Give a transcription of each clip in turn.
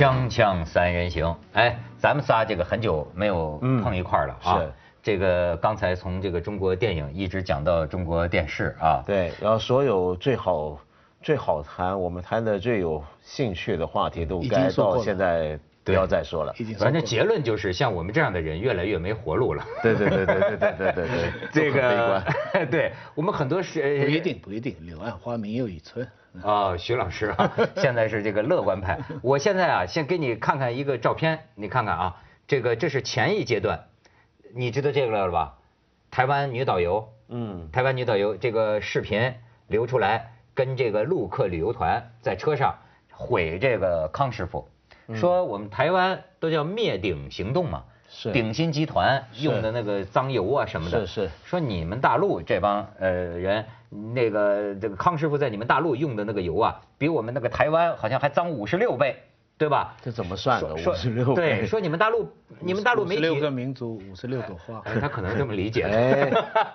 锵锵三人行，哎，咱们仨这个很久没有碰一块儿了啊。是这个刚才从这个中国电影一直讲到中国电视啊。对，然后所有最好最好谈，我们谈的最有兴趣的话题都该到现在不要再说了。已经说反正结论就是，像我们这样的人越来越没活路了。对对对对对对对对对，这都很悲观个，对我们很多是不一定不一定，柳暗花明又一村。啊，徐老师啊，现在是这个乐观派。我现在啊，先给你看看一个照片，你看看啊，这个这是前一阶段，你知道这个了吧？台湾女导游，嗯，台湾女导游这个视频流出来，跟这个陆客旅游团在车上毁这个康师傅，说我们台湾都叫灭顶行动嘛，是鼎鑫集团用的那个脏油啊什么的，是是说你们大陆这帮呃人，那个这个康师傅在你们大陆用的那个油啊，比我们那个台湾好像还脏五十六倍，对吧？这怎么算的？说五十六对，说你们大陆 你们大陆媒体六个民族，五十六朵花。哎他可能这么理解。哎，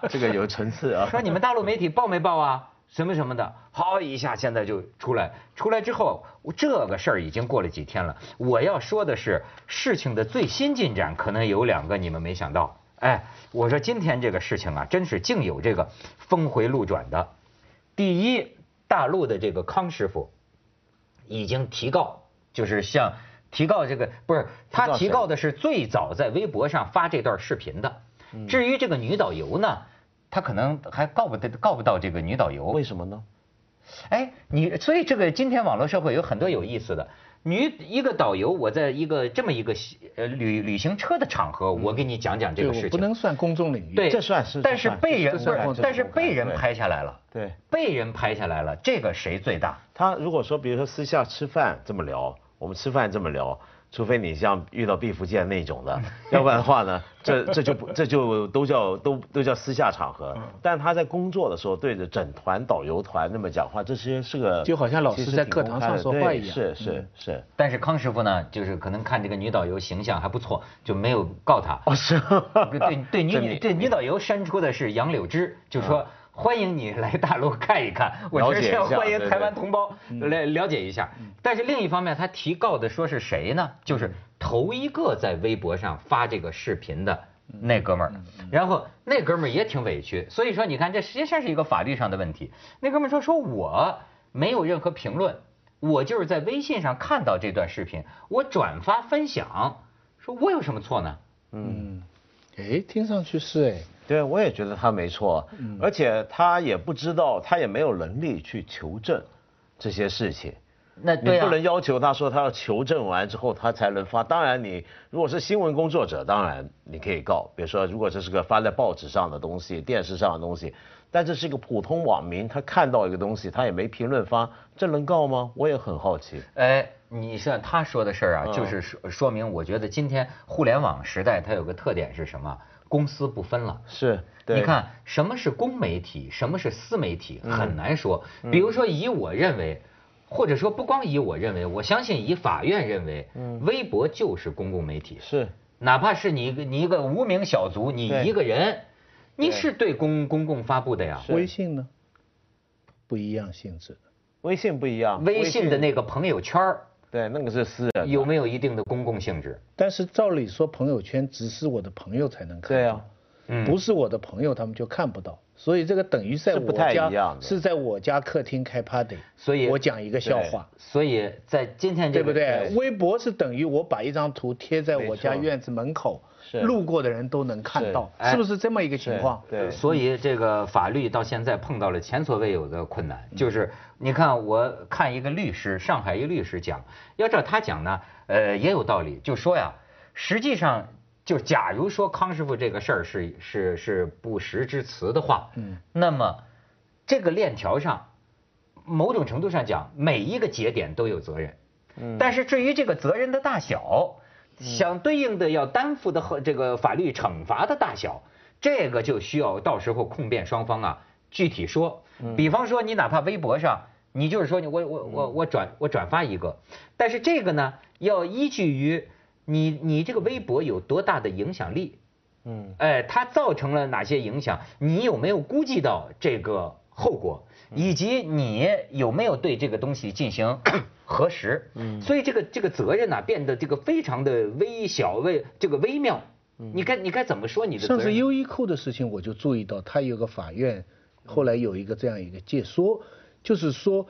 这个有层次啊。说你们大陆媒体报没报啊？什么什么的，好一下现在就出来，出来之后，这个事儿已经过了几天了。我要说的是，事情的最新进展可能有两个你们没想到。哎，我说今天这个事情啊，真是竟有这个峰回路转的。第一，大陆的这个康师傅已经提告，就是向提告这个不是他提告的是最早在微博上发这段视频的。嗯至于这个女导游呢，她可能还告不得告不到这个女导游。为什么呢？哎，你所以这个今天网络社会有很多有意思的。女一个导游，我在一个这么一个呃旅旅行车的场合，我给你讲讲这个事情。不能算公众领域。对，这算是但是被人但是被人拍下来了，对被人拍下来了，这个谁最大？他如果说，比如说私下吃饭这么聊，我们吃饭这么聊，除非你像遇到毕福剑那种的，要不然的话呢，这这就不这就都叫都都叫私下场合。但他在工作的时候对着整团导游团那么讲话，这些是个就好像老师在课堂上说话一样。是是是。但是康师傅呢，就是可能看这个女导游形象还不错，就没有告他。哦是，对对这你女对女导游删出的是杨柳枝，就说欢迎你来大陆看一看，我觉得是要欢迎台湾同胞来了解一下。但是另一方面，他提告的说是谁呢？就是头一个在微博上发这个视频的那哥们儿，然后那哥们儿也挺委屈，所以说你看这实际上是一个法律上的问题。那哥们儿说说我没有任何评论，我就是在微信上看到这段视频，我转发分享，说我有什么错呢？嗯，哎，听上去是哎，对，我也觉得他没错，而且他也不知道，他也没有能力去求证这些事情。那对啊你不能要求他说他要求证完之后他才能发。当然，你如果是新闻工作者，当然你可以告。比如说，如果这是个发在报纸上的东西、电视上的东西，但这是一个普通网民，他看到一个东西，他也没评论发，这能告吗？我也很好奇。哎，你像他说的事儿啊，嗯就是说说明，我觉得今天互联网时代它有个特点是什么？公私不分了。是，对。你，看什么是公媒体，什么是私媒体，嗯。很难说。比如说，以我认为，或者说不光以我认为，我相信以法院认为，嗯。微博就是公共媒体，是，哪怕是你一个你一个无名小卒，你一个人，你是对公公共发布的呀。是。微信呢，不一样性质。的。微信不一样，微信的那个朋友圈儿对那个是私人的，有没有一定的公共性质？但是照理说，朋友圈只是我的朋友才能看。对啊，嗯不是我的朋友，他们就看不到。所以这个等于在我不太家一样是在我家客厅开 party，所以我讲一个笑话，所以在今天这个对不对？对。微博是等于我把一张图贴在我家院子门口，是。路过的人都能看到，是。是不是这么一个情况？对，所以这个法律到现在碰到了前所未有的困难，就是你看，我看一个律师，上海一个律师讲，要照他讲呢，呃，也有道理，就说呀，实际上就假如说康师傅这个事儿是是是不实之词的话，嗯，那么这个链条上，某种程度上讲，每一个节点都有责任，嗯。但是至于这个责任的大小，相对应的要担负的和这个法律惩罚的大小，这个就需要到时候控辩双方啊具体说。比方说，你哪怕微博上，你就是说你我我我我转我转发一个，但是这个呢要依据于你你这个微博有多大的影响力，嗯，哎，它造成了哪些影响？你有没有估计到这个后果，以及你有没有对这个东西进行 核实。嗯，所以这个这个责任呢、变得这个非常的微小微这个微妙。你该你该怎么说你的责任？上次优衣库的事情，我就注意到，他有个法院后来有一个这样一个解说，就是说，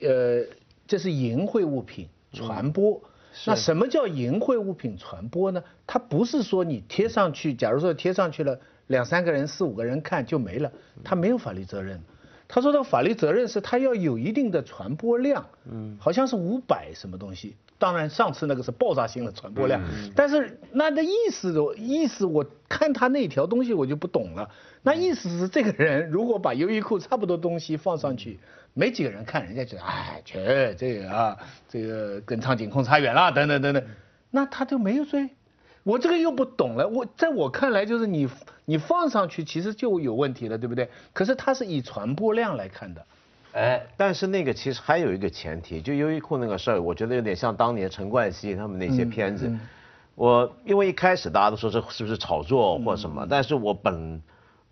呃，这是淫秽物品传播。那什么叫淫秽物品传播呢？它不是说你贴上去，假如说贴上去了两三个人、四五个人看就没了，他没有法律责任。他说的法律责任是他要有一定的传播量，嗯，好像是五百什么东西。当然上次那个是爆炸性的传播量，但是那的意思意思我看他那条东西我就不懂了。那意思是这个人如果把优衣库差不多东西放上去，没几个人看，人家觉得哎，去这个啊，这个跟苍井空差远了，等等等等，那他就没有罪。我这个又不懂了，我在我看来就是你你放上去其实就有问题了，对不对？可是它是以传播量来看的。哎，但是那个其实还有一个前提，就优衣库那个事儿，我觉得有点像当年陈冠希他们那些片子。我因为一开始大家都说这是不是炒作或什么，但是我本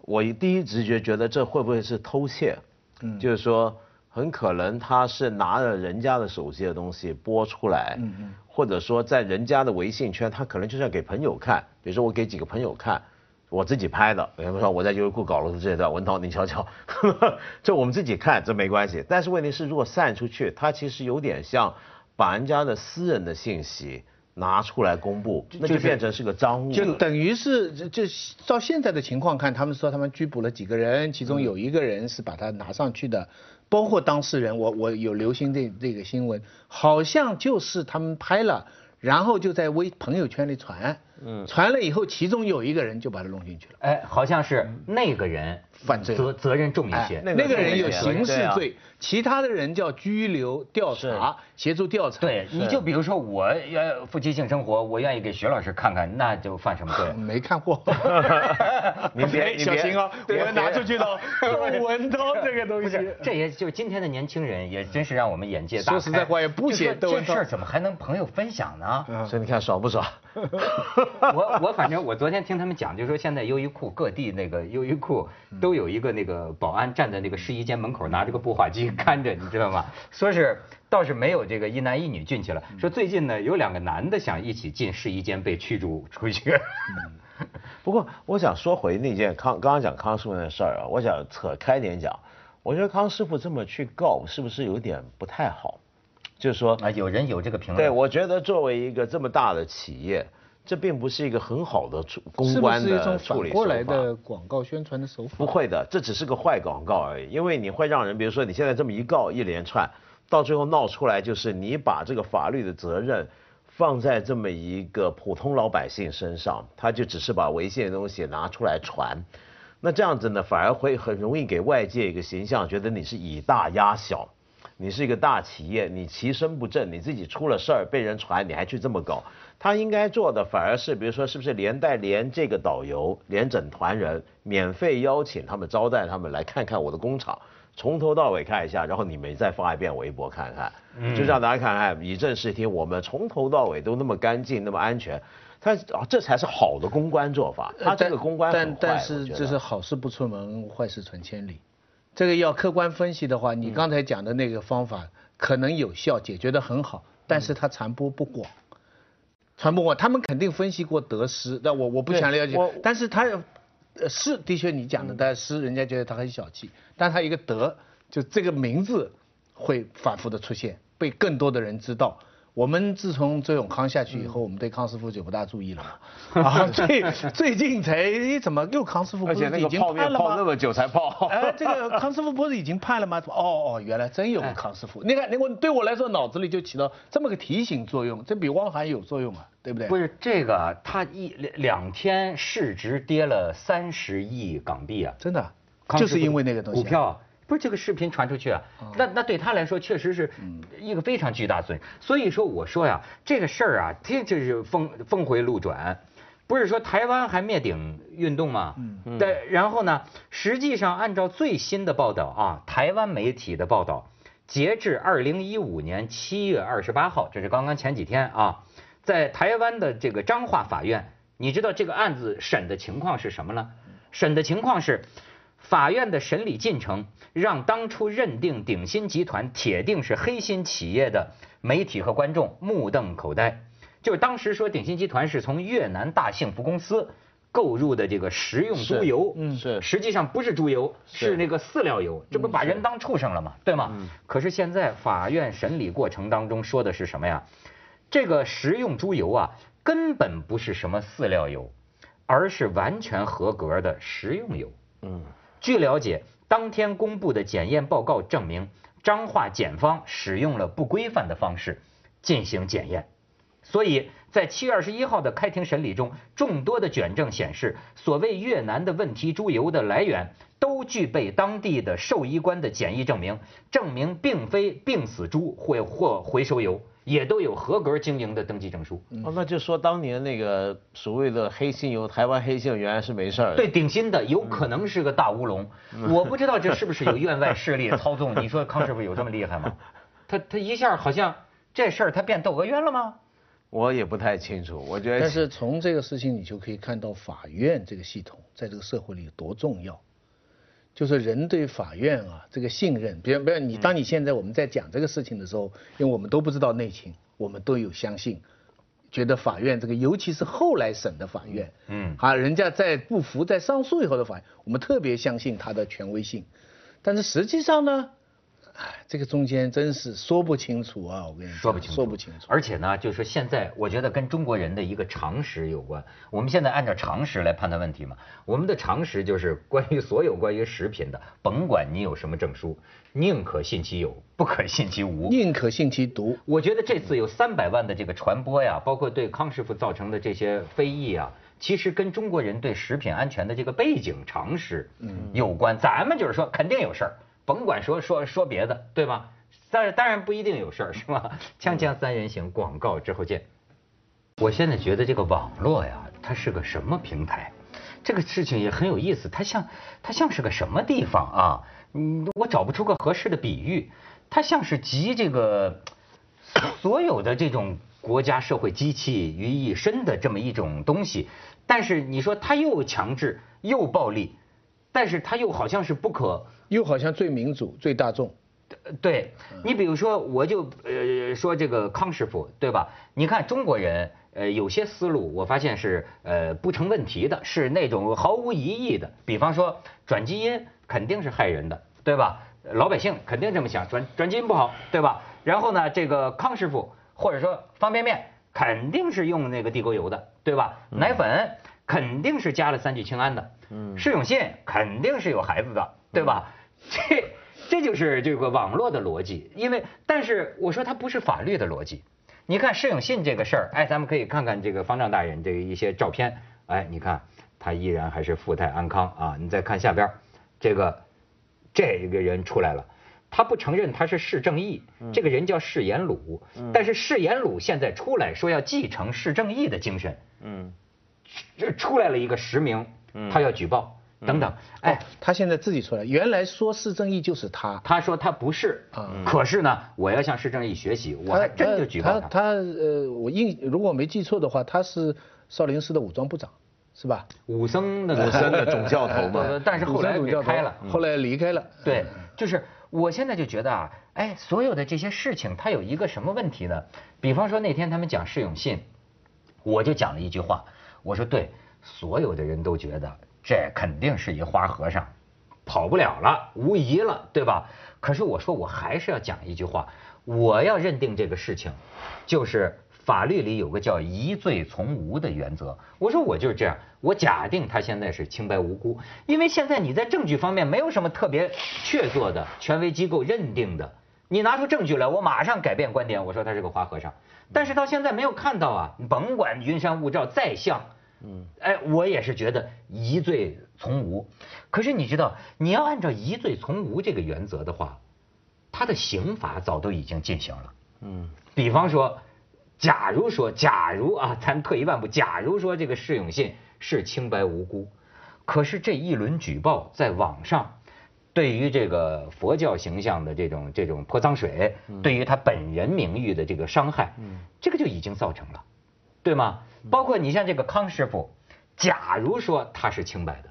我第一直觉觉得这会不会是偷窃？嗯，就是说很可能他是拿着人家的手机的东西播出来，嗯嗯，或者说在人家的微信圈，他可能就是要给朋友看，比如说我给几个朋友看。我自己拍的，比如说我在优衣库搞了这段，文涛你瞧瞧，这我们自己看这没关系。但是问题是，如果散出去，他其实有点像把人家的私人的信息拿出来公布，那就变成是个赃物。就等于是，就照现在的情况看，他们说他们拘捕了几个人，其中有一个人是把他拿上去的，包括当事人，我我有留心这这个新闻，好像就是他们拍了。然后就在微朋友圈里传，嗯，传了以后，其中有一个人就把他弄进去了。哎，好像是那个人犯罪，责责任重一些。那个人有刑事罪，其他的人叫拘留调查，协助调查。对，你就比如说我要夫妻性生活，我愿意给徐老师看看，那就犯什么罪？没看过。你别小心啊，我拿出去了，闻到这个东西。这也就今天的年轻人，也真是让我们眼界大说实在话，也不写这事儿，怎么还能朋友分享呢？所以你看爽不爽？我我反正我昨天听他们讲，就说现在优衣库各地那个优衣库都有一个那个保安站在那个试衣间门口拿着个步话机看着，你知道吗？说是倒是没有这个一男一女进去了。说最近呢有两个男的想一起进试衣间被驱逐出去。不过我想说回那件康刚刚讲康师傅那事儿啊，我想扯开点讲，我觉得康师傅这么去告是不是有点不太好？就是说啊，有人有这个评论。对，我觉得作为一个这么大的企业，这并不是一个很好的处公关的处理手法。是反过来的广告宣传的手法？不会的，这只是个坏广告而已。因为你会让人，比如说你现在这么一告一连串，到最后闹出来就是你把这个法律的责任放在这么一个普通老百姓身上，他就只是把违宪的东西拿出来传，那这样子呢，反而会很容易给外界一个形象，觉得你是以大压小。你是一个大企业，你其身不正，你自己出了事儿被人传，你还去这么搞？他应该做的反而是，比如说，是不是连带连这个导游，连整团人，免费邀请他们招待他们来看看我的工厂，从头到尾看一下，然后你们再发一遍微博看看，就让大家看看，以正视听，我们从头到尾都那么干净，那么安全，他啊，这才是好的公关做法。他这个公关但但是就是好事不出门，坏事传千里。这个要客观分析的话，你刚才讲的那个方法可能有效，解决的很好，但是它传播不广，传播广，他们肯定分析过得失，但我我不想了解，但是他是的确你讲的，但是人家觉得他很小气，但他一个德，就这个名字会反复的出现，被更多的人知道。我们自从周永康下去以后，我们对康师傅就不大注意了嘛。啊，最最近才怎么又康师傅不是已经判了吗？泡那么久才泡。哎，这个康师傅不是已经判了吗？哦哦，原来真有个康师傅。你看，你我对我来说脑子里就起到这么个提醒作用，这比汪涵有作用啊，对不对？不是这个，他一两天市值跌了三十亿港币啊！真的，就是因为那个东西。股票。不是这个视频传出去啊，那那对他来说确实是一个非常巨大损失。所以说我说呀，这个事儿啊，这就是峰峰回路转，不是说台湾还灭顶运动吗？嗯，但，然后呢，实际上按照最新的报道啊，台湾媒体的报道，截至二零一五年七月二十八号，这是刚刚前几天啊，在台湾的这个彰化法院，你知道这个案子审的情况是什么呢？审的情况是。法院的审理进程让当初认定鼎新集团铁定是黑心企业的媒体和观众目瞪口呆。就是当时说鼎新集团是从越南大幸福公司购入的这个食用猪油，嗯是实际上不是猪油，是是那个饲料油，这不把人当畜生了吗？对吗？可是现在法院审理过程当中说的是什么呀？这个食用猪油啊，根本不是什么饲料油，而是完全合格的食用油。嗯，据了解，当天公布的检验报告证明，彰化检方使用了不规范的方式进行检验，所以在七月二十一号的开庭审理中，众多的卷证显示，所谓越南的问题猪油的来源都具备当地的兽医官的检疫证明，证明并非病死猪或或回收油，也都有合格经营的登记证书。哦，那就说当年那个所谓的黑心油，台湾黑心油原来是没事儿的。对，顶新的有可能是个大乌龙，我不知道这是不是有院外势力操纵。你说康师傅有这么厉害吗？他他一下好像这事儿他变窦娥冤了吗？我也不太清楚，我觉得。但是从这个事情，你就可以看到法院这个系统在这个社会里有多重要。就是人对法院啊这个信任，比如比如你当你现在我们在讲这个事情的时候，因为我们都不知道内情，我们都有相信，觉得法院这个尤其是后来审的法院，嗯。啊，人家在不服在上诉以后的法院，我们特别相信他的权威性，但是实际上呢，哎，这个中间真是说不清楚啊，我跟你讲说不清楚，说不清楚。而且呢，就是说现在我觉得跟中国人的一个常识有关。我们现在按照常识来判断问题嘛，我们的常识就是关于所有关于食品的，甭管你有什么证书，宁可信其有，不可信其无。宁可信其毒。我觉得这次有三百万的这个传播呀，包括对康师傅造成的这些非议啊，其实跟中国人对食品安全的这个背景常识有关。咱们就是说肯定有事儿，甭管说说说别的，对吧？但是当然不一定有事儿，是吧？锵锵三人行，广告之后见。我现在觉得这个网络呀，它是个什么平台？这个事情也很有意思，它像它像是个什么地方啊？嗯，我找不出个合适的比喻，它像是集这个所有的这种国家社会机器于一身的这么一种东西，但是你说它又强制又暴力，但是它又好像是不可又好像最民主、最大众。呃对你比如说，我就呃说这个康师傅，对吧？你看中国人，呃，有些思路我发现是呃不成问题的，是那种毫无疑义的。比方说转基因肯定是害人的，对吧？老百姓肯定这么想，转转基因不好，对吧？然后呢，这个康师傅或者说方便面肯定是用那个地沟油的，对吧？奶粉肯定是加了三聚氰胺的，嗯，释永信肯定是有孩子的，对吧？这这就是这个网络的逻辑，因为但是我说它不是法律的逻辑。你看释永信这个事儿，哎，咱们可以看看这个方丈大人这个一些照片，哎，你看他依然还是富态安康啊。你再看下边，这个这个人出来了，他不承认他是释正义，这个人叫释延鲁，但是释延鲁现在出来说要继承释正义的精神，嗯，这出来了一个实名，他要举报等等，哎哎，，他现在自己出来，原来说市正义就是他，他说他不是，可是呢，我要向市正义学习，我还真就举报他。他他呃，我印如果我没记错的话，他是少林寺的武装部长，是吧？武僧的武僧的总教头嘛 呃但是后来武装主教头给开了。后来离开了。对，就是我现在就觉得啊，哎，所有的这些事情，它有一个什么问题呢？比方说那天他们讲释永信，我就讲了一句话，我说对，所有的人都觉得这肯定是一花和尚，跑不了了，无疑了，对吧？可是我说我还是要讲一句话，我要认定这个事情，就是法律里有个叫疑罪从无的原则。我说我就是这样，我假定他现在是清白无辜，因为现在你在证据方面没有什么特别确凿的权威机构认定的，你拿出证据来，我马上改变观点，我说他是个花和尚。但是到现在没有看到啊，你甭管云山雾罩再像，嗯，哎，我也是觉得疑罪从无。可是你知道，你要按照疑罪从无这个原则的话，他的刑罚早都已经进行了。嗯，比方说，假如说，假如啊，咱退一万步，假如说这个释永信是清白无辜，可是这一轮举报在网上，对于这个佛教形象的这种这种泼脏水，对于他本人名誉的这个伤害，这个就已经造成了，对吗？包括你像这个康师傅，假如说他是清白的，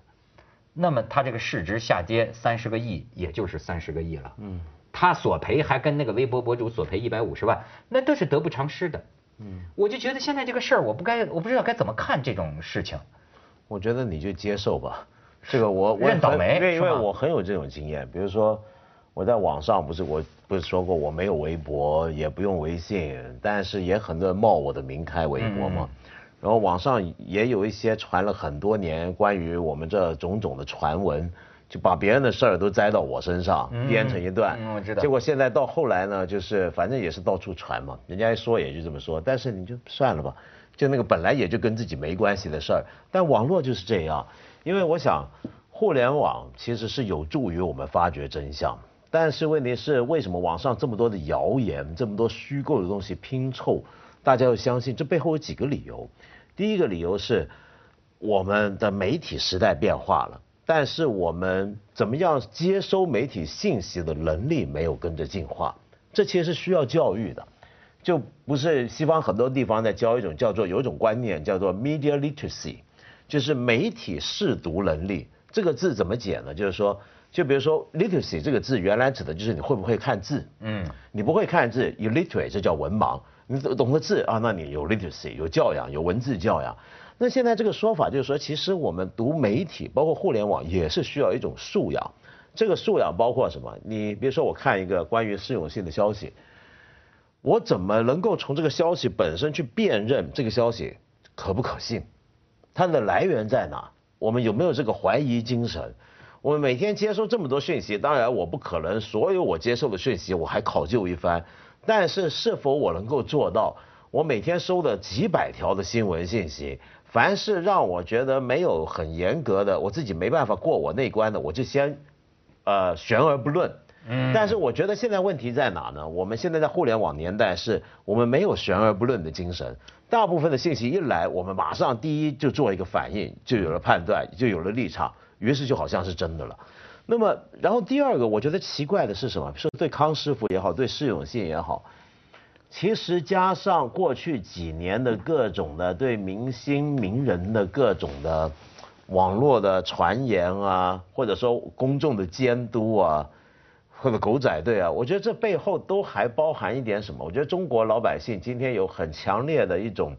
那么他这个市值下跌三十个亿，也就是三十个亿了。嗯，他索赔还跟那个微博博主索赔一百五十万，那都是得不偿失的。嗯，我就觉得现在这个事儿，我不该，我不知道该怎么看这种事情。我觉得你就接受吧，这个我我认倒霉因为因为我很有这种经验，比如说我在网上不是我不是说过我没有微博，也不用微信，但是也很多人冒我的名开微博嘛。嗯然后网上也有一些传了很多年关于我们这种种的传闻，就把别人的事儿都栽到我身上，嗯编成一段。嗯我知道结果现在到后来呢，就是反正也是到处传嘛，人家一说也就这么说，但是你就算了吧，就那个本来也就跟自己没关系的事儿，但网络就是这样，因为我想，互联网其实是有助于我们发掘真相，但是问题是为什么网上这么多的谣言，这么多虚构的东西拼凑，大家要相信？这背后有几个理由，第一个理由是我们的媒体时代变化了。但是我们怎么样接收媒体信息的能力没有跟着进化，这其实是需要教育的。就不是西方很多地方在教一种叫做有一种观念叫做 media literacy，就是媒体试读能力。这个字怎么解呢？就是说，就比如说 literacy 这个字原来指的就是你会不会看字，嗯，你不会看字，illiterate 这叫文盲。你懂个字啊，那你有 literacy 有教养，有文字教养。那现在这个说法就是说，其实我们读媒体，包括互联网，也是需要一种素养。这个素养包括什么？你比如说，我看一个关于释永信的消息，我怎么能够从这个消息本身去辨认这个消息可不可信？它的来源在哪？我们有没有这个怀疑精神？我们每天接收这么多讯息，当然我不可能所有我接受的讯息我还考究一番，但是是否我能够做到？我每天收的几百条的新闻信息，凡是让我觉得没有很严格的，我自己没办法过我那关的，我就先呃悬而不论。嗯但是我觉得现在问题在哪呢？我们现在在互联网年代，是我们没有悬而不论的精神。大部分的信息一来，我们马上第一就做一个反应，就有了判断，就有了立场，于是就好像是真的了。那么，然后第二个，我觉得奇怪的是什么？说对康师傅也好，对释永信也好，其实加上过去几年的各种的对明星名人的各种的网络的传言啊，或者说公众的监督啊，或者狗仔队啊，我觉得这背后都还包含一点什么？我觉得中国老百姓今天有很强烈的一种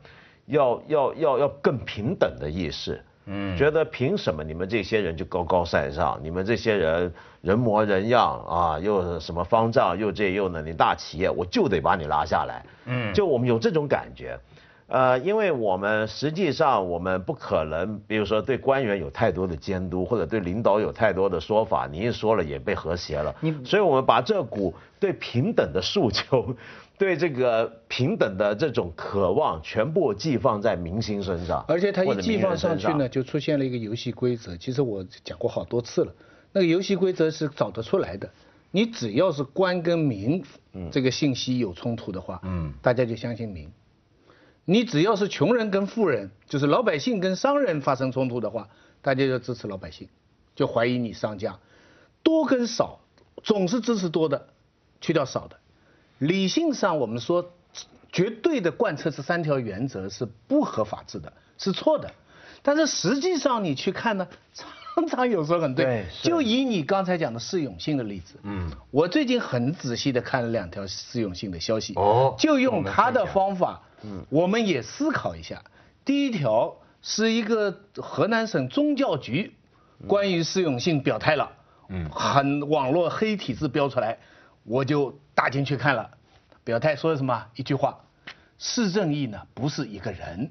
要要要要更平等的意识。嗯觉得凭什么你们这些人就高高在上？你们这些人人模人样啊，又什么方丈，又这又那，你大企业我就得把你拉下来。嗯就我们有这种感觉。呃，因为我们实际上我们不可能，比如说对官员有太多的监督，或者对领导有太多的说法，你一说了也被和谐了。你所以我们把这股对平等的诉求，对这个平等的这种渴望，全部寄放在明星身上，而且它或者名人一寄放上去呢，就出现了一个游戏规则。其实我讲过好多次了，那个游戏规则是找得出来的。你只要是官跟民，这个信息有冲突的话，嗯大家就相信民。你只要是穷人跟富人，就是老百姓跟商人发生冲突的话，大家就支持老百姓，就怀疑你商家。多跟少总是支持多的，去掉少的。理性上我们说，绝对的贯彻这三条原则是不合法治的，是错的。但是实际上你去看呢，常常有时候很对。对就以你刚才讲的释永信的例子，嗯，我最近很仔细的看了两条释永信的消息，哦就用他的方法，嗯，我们也思考一下。第一条是一个河南省宗教局关于释永信表态了，嗯很网络黑体字标出来，我就打进去看了，表态说的什么？一句话，释正义呢不是一个人。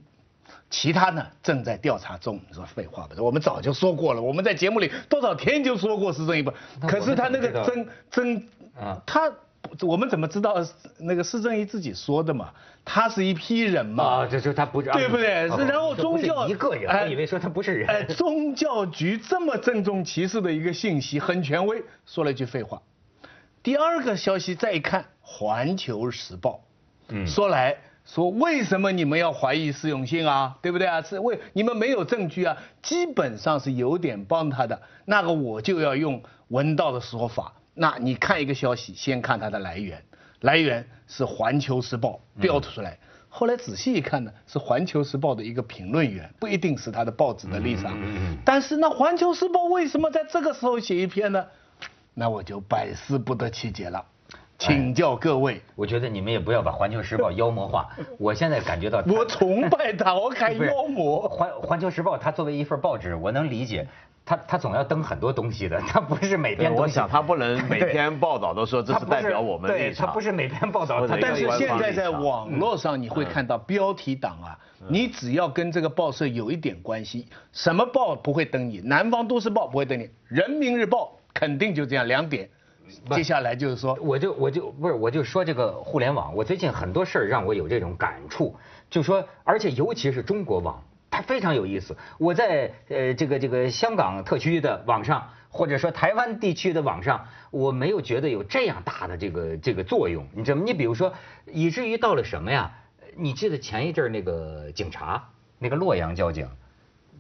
其他呢正在调查中。你说废话吧？我们早就说过了，我们在节目里多少天就说过施正义不？可是他那个真真啊他我们怎么知道那个施正义自己说的嘛？他是一批人嘛，啊，这就他不是对不对？然后宗教一个人，哎我以为说他不是哎，人。宗教局这么郑重其事的一个信息，很权威，说了一句废话。第二个消息再一看，《环球时报》，嗯说来说为什么你们要怀疑释永信啊？对不对啊？是为你们没有证据啊？基本上是有点帮他的。那个我就要用文道的说法，那你看一个消息，先看它的来源，来源是《环球时报》标出来。后来仔细一看呢，是《环球时报》的一个评论员，不一定是他的报纸的立场。但是那《环球时报》为什么在这个时候写一篇呢？那我就百思不得其解了，请教各位。我觉得你们也不要把《环球时报》妖魔化。我现在感觉到，我崇拜他，我还 妖魔。环环球时报》它作为一份报纸，我能理解，它它总要登很多东西的，他不是每篇东西。我想他不能每对篇报道都说这是代表我们对，立场。它不是每篇报道但是现在在网络上你会看到标题党啊，嗯你只要跟这个报社有一点关系，什么报不会登你？南方都市报不会登你，人民日报肯定就这样两点。接下来就是说，我就我就不是我就说这个互联网，我最近很多事儿让我有这种感触，就说而且尤其是中国网，它非常有意思。我在呃这个这个香港特区的网上，或者说台湾地区的网上，我没有觉得有这样大的这个这个作用。你知道吗？你比如说，以至于到了什么呀？你记得前一阵儿那个警察，那个洛阳交警，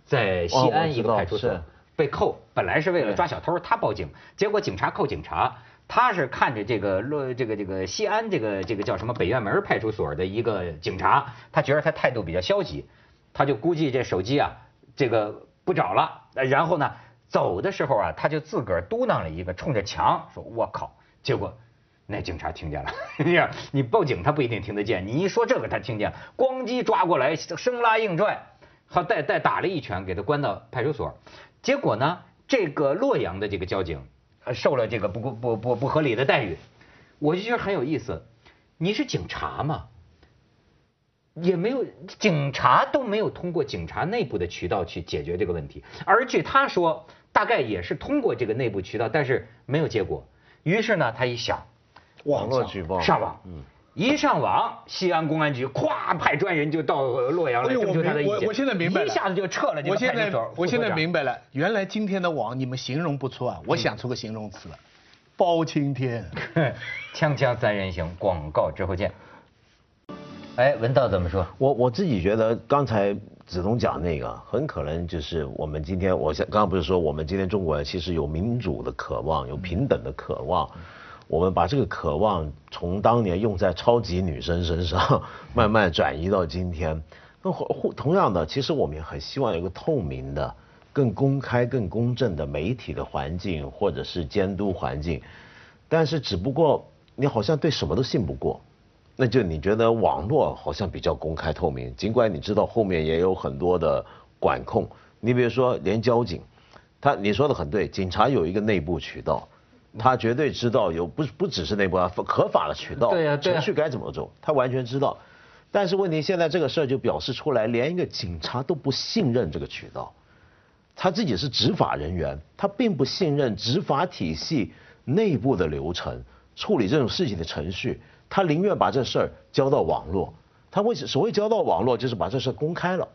在西安一个派出所。是被扣，本来是为了抓小偷，他报警，结果警察扣警察，他是看着这个洛这个这个西安这个这个叫什么北院门派出所的一个警察，他觉得他态度比较消极，他就估计这手机啊这个不找了，然后呢走的时候啊他就自个儿嘟囔了一个，冲着墙说我靠，结果。那警察听见了，你你报警他不一定听得见，你一说这个他听见了，咣叽抓过来，生拉硬拽，好带带打了一拳，给他关到派出所。结果呢，这个洛阳的这个交警，呃，受了这个不不不不不合理的待遇，我就觉得很有意思。你是警察嘛，也没有警察都没有通过警察内部的渠道去解决这个问题，而据他说，大概也是通过这个内部渠道，但是没有结果。于是呢，他一想，网络举报上网，嗯，一上网，西安公安局咵派专人就到洛阳来征求他的意见。我现在明白了一下子就撤了这个我现在我现在明白了，原来今天的网你们形容不错啊，我想出个形容词了，包青天。锵锵三人行，广告之后见。哎，文道怎么说？我我自己觉得刚才子东讲那个，很可能就是我们今天，我想刚刚不是说我们今天中国人其实有民主的渴望，有平等的渴望，我们把这个渴望从当年用在超级女生身上，慢慢转移到今天。那同样的，其实我们也很希望有个透明的、更公开、更公正的媒体的环境，或者是监督环境。但是只不过你好像对什么都信不过。那就你觉得网络好像比较公开透明，尽管你知道后面也有很多的管控。你比如说，连交警，他你说的很对，警察有一个内部渠道，他绝对知道有不不只是内部啊，合法的渠道，程序该怎么走，他完全知道。但是问题现在这个事儿就表示出来，连一个警察都不信任这个渠道，他自己是执法人员，他并不信任执法体系内部的流程，处理这种事情的程序。他宁愿把这事儿交到网络，他为所谓交到网络，就是把这事公开了，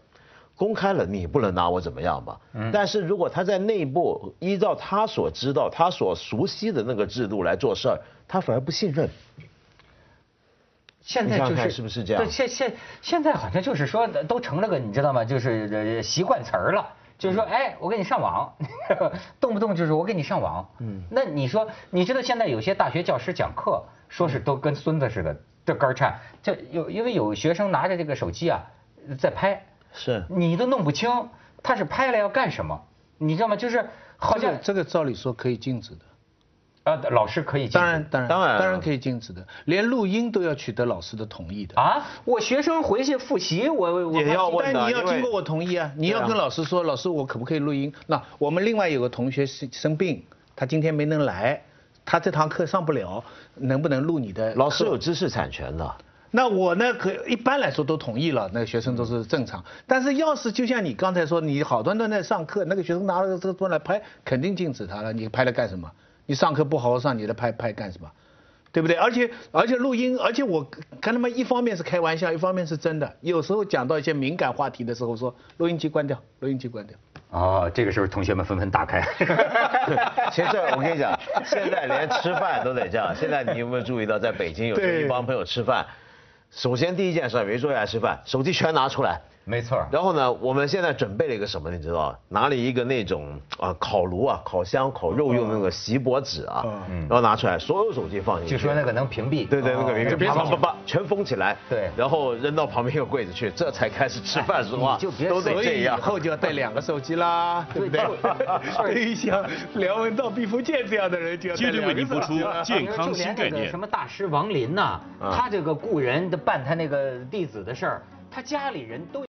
公开了你不能拿我怎么样吧？嗯但是如果他在内部依照他所知道、他所熟悉的那个制度来做事儿，他反而不信任。现在就是是不是这样对，现现现在好像就是说都成了个你知道吗？就是呃习惯词儿了。就是说，哎，我给你上网，动不动就是我给你上网。嗯，那你说，你知道现在有些大学教师讲课，说是都跟孙子似的，这肝儿颤。这有因为有学生拿着这个手机啊，在拍，是你都弄不清他是拍了要干什么，你知道吗？就是好像这个照理说可以禁止的。呃，老师可以禁止当然，当然，当然啊当然可以禁止的，连录音都要取得老师的同意的。啊，我学生回去复习，我我也要问但你要经过我同意啊，你要跟老师说，老师我可不可以录音？那我们另外有个同学生生病，他今天没能来，他这堂课上不了，能不能录你的？老师有知识产权的。那我呢，可一般来说都同意了，那个学生都是正常。但是要是就像你刚才说，你好端端在上课，那个学生拿了这个东西来拍，肯定禁止他了。你拍了干什么？你上课不好好上，你来拍拍干什么？对不对？而且而且录音，而且我跟他们一方面是开玩笑，一方面是真的。有时候讲到一些敏感话题的时候，说录音机关掉，录音机关掉。哦，这个时候同学们纷纷打开。其实我跟你讲，现在连吃饭都得这样。现在你有没有注意到，在北京有时候一帮朋友吃饭，首先第一件事，没坐下来吃饭，手机全拿出来，没错。然后呢，我们现在准备了一个什么，你知道？拿了一个那种啊烤炉啊，烤箱烤肉用的那个锡箔纸啊，然后拿出来，所有手机放进去。据说那个能屏蔽。对对，那个屏蔽，啪啪啪，全封起来。对。然后扔到旁边一个柜子去，这才开始吃饭是吧？就别都得这样。以后就要带两个手机啦，对不对？对于像梁文道、毕福剑这样的人，就要接着为您播出健康新概念。什么大师王林呐，他这个雇人的办他那个弟子的事儿，他家里人都。